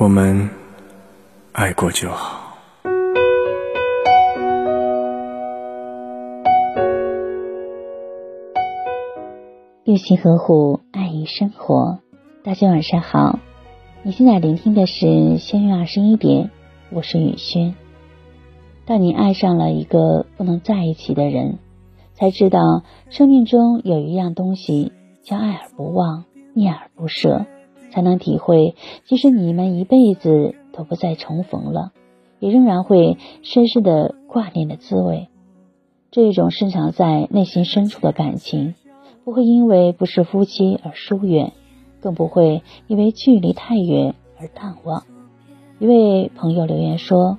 我们爱过就好。用心呵护，爱与生活。大家晚上好，你现在聆听的是相约二十一点，我是雨轩。当你爱上了一个不能在一起的人，才知道生命中有一样东西叫爱而不忘，念而不舍。才能体会，即使你们一辈子都不再重逢了，也仍然会深深的挂念的滋味。这种深藏在内心深处的感情，不会因为不是夫妻而疏远，更不会因为距离太远而淡忘。一位朋友留言说：“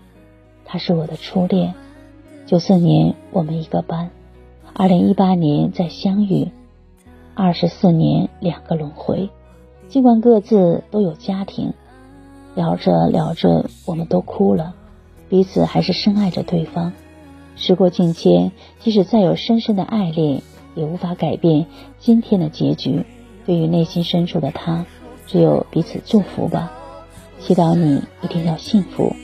他是我的初恋，九四年我们一个班，二零一八年再相遇，二十四年两个轮回。”尽管各自都有家庭，聊着聊着，我们都哭了，彼此还是深爱着对方。时过境迁，即使再有深深的爱恋，也无法改变今天的结局。对于内心深处的他，只有彼此祝福吧。祈祷你一定要幸福。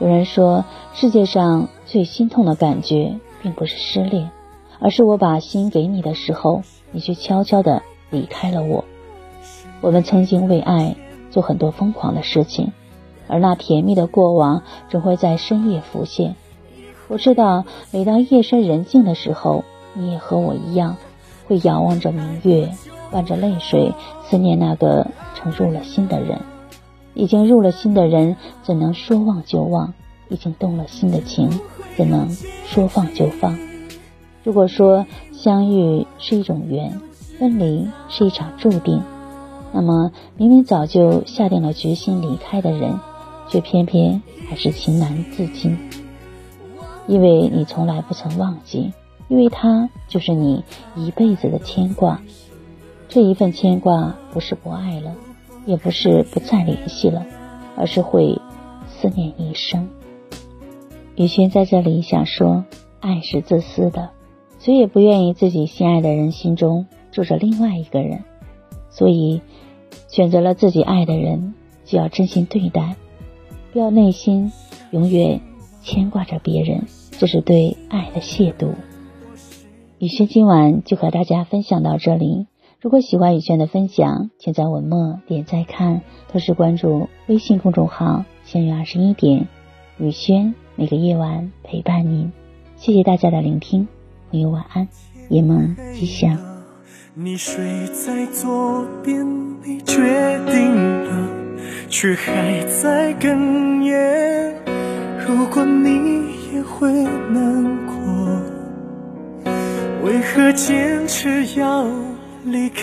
有人说，世界上最心痛的感觉，并不是失恋，而是我把心给你的时候，你却悄悄的离开了我。我们曾经为爱做很多疯狂的事情，而那甜蜜的过往总会在深夜浮现。我知道，每当夜深人静的时候，你也和我一样，会仰望着明月，伴着泪水，思念那个曾入了心的人。已经入了心的人，怎能说忘就忘？已经动了心的情，怎能说放就放？如果说相遇是一种缘，分离是一场注定。那么，明明早就下定了决心离开的人，却偏偏还是情难自禁。因为你从来不曾忘记，因为他就是你一辈子的牵挂。这一份牵挂，不是不爱了，也不是不再联系了，而是会思念一生。雨轩在这里想说，爱是自私的，谁也不愿意自己心爱的人心中住着另外一个人。所以，选择了自己爱的人，就要真心对待，不要内心永远牵挂着别人，这是对爱的亵渎。雨轩今晚就和大家分享到这里。如果喜欢雨轩的分享，请在文末点赞看，同时关注微信公众号“相约二十一点”，雨轩每个夜晚陪伴您。谢谢大家的聆听，朋友晚安，夜梦吉祥。你睡在左边，你决定了，却还在哽咽。如果你也会难过，为何坚持要离开？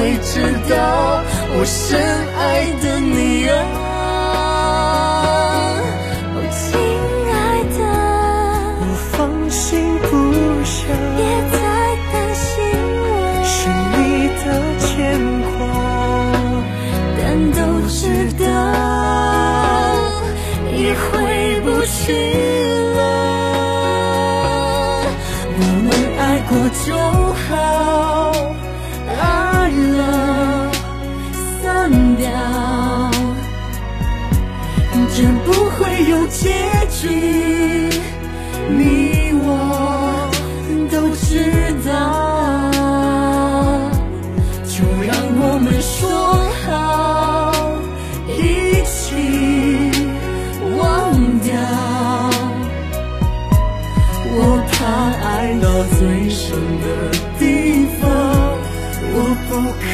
会知道我深爱的你啊，亲爱的，我放心不下，别再担心我，是你的牵挂，但都知道也回不去了，我们爱过就好。散掉，这不会有结局，你我。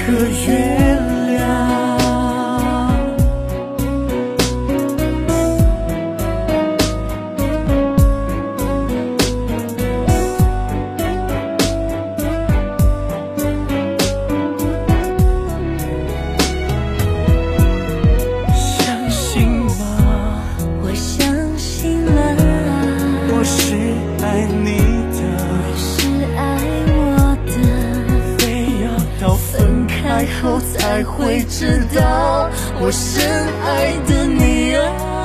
可原谅。会知道我深爱的你啊，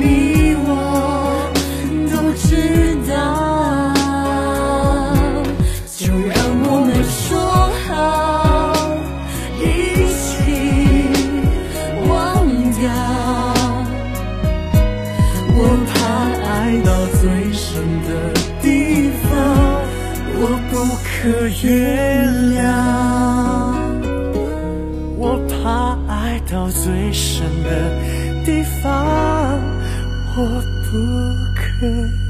你我都知道。就让我们说好，一起忘掉。我怕爱到最深的地方，我不可原谅。我怕爱到最深的地方，我不可